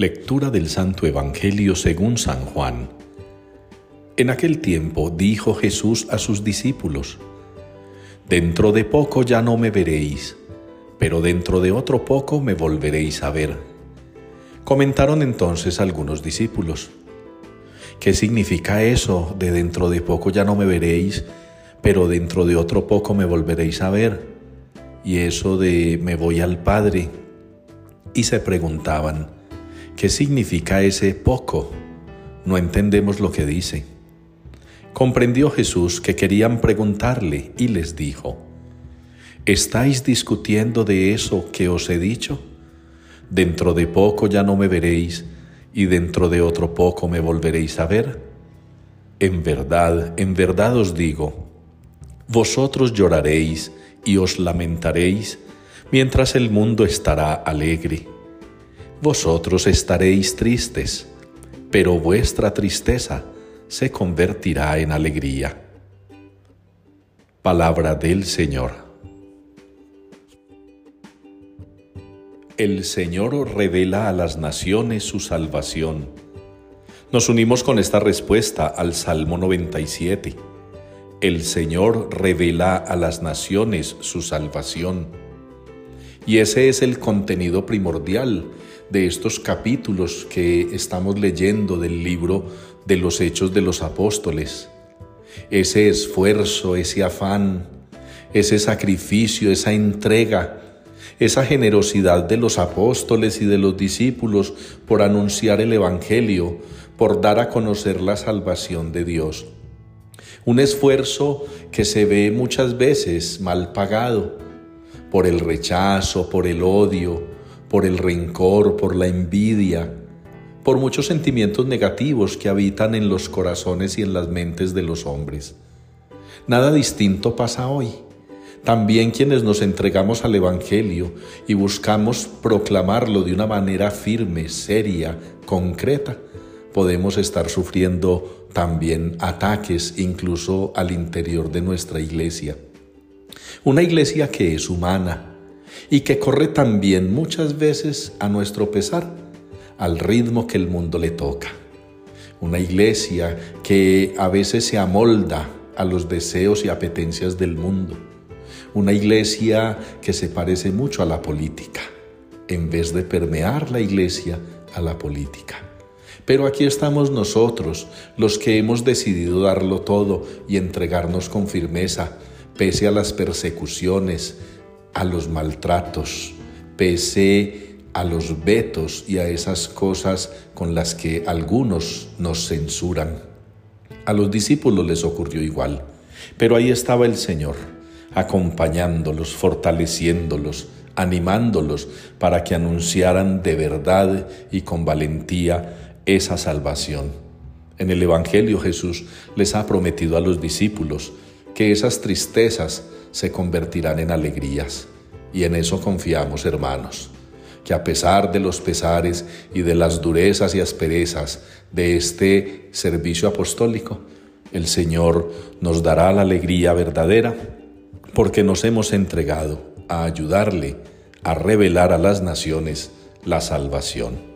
Lectura del Santo Evangelio según San Juan. En aquel tiempo dijo Jesús a sus discípulos, Dentro de poco ya no me veréis, pero dentro de otro poco me volveréis a ver. Comentaron entonces algunos discípulos, ¿qué significa eso de dentro de poco ya no me veréis, pero dentro de otro poco me volveréis a ver? Y eso de me voy al Padre. Y se preguntaban, ¿Qué significa ese poco? No entendemos lo que dice. Comprendió Jesús que querían preguntarle y les dijo, ¿estáis discutiendo de eso que os he dicho? Dentro de poco ya no me veréis y dentro de otro poco me volveréis a ver. En verdad, en verdad os digo, vosotros lloraréis y os lamentaréis mientras el mundo estará alegre vosotros estaréis tristes, pero vuestra tristeza se convertirá en alegría. Palabra del Señor. El Señor revela a las naciones su salvación. Nos unimos con esta respuesta al Salmo 97. El Señor revela a las naciones su salvación. Y ese es el contenido primordial de estos capítulos que estamos leyendo del libro de los Hechos de los Apóstoles. Ese esfuerzo, ese afán, ese sacrificio, esa entrega, esa generosidad de los apóstoles y de los discípulos por anunciar el Evangelio, por dar a conocer la salvación de Dios. Un esfuerzo que se ve muchas veces mal pagado por el rechazo, por el odio, por el rencor, por la envidia, por muchos sentimientos negativos que habitan en los corazones y en las mentes de los hombres. Nada distinto pasa hoy. También quienes nos entregamos al Evangelio y buscamos proclamarlo de una manera firme, seria, concreta, podemos estar sufriendo también ataques incluso al interior de nuestra iglesia. Una iglesia que es humana, y que corre también muchas veces a nuestro pesar, al ritmo que el mundo le toca. Una iglesia que a veces se amolda a los deseos y apetencias del mundo. Una iglesia que se parece mucho a la política, en vez de permear la iglesia a la política. Pero aquí estamos nosotros, los que hemos decidido darlo todo y entregarnos con firmeza, pese a las persecuciones, a los maltratos, pese a los vetos y a esas cosas con las que algunos nos censuran. A los discípulos les ocurrió igual, pero ahí estaba el Señor, acompañándolos, fortaleciéndolos, animándolos para que anunciaran de verdad y con valentía esa salvación. En el Evangelio Jesús les ha prometido a los discípulos que esas tristezas se convertirán en alegrías. Y en eso confiamos, hermanos, que a pesar de los pesares y de las durezas y asperezas de este servicio apostólico, el Señor nos dará la alegría verdadera porque nos hemos entregado a ayudarle a revelar a las naciones la salvación.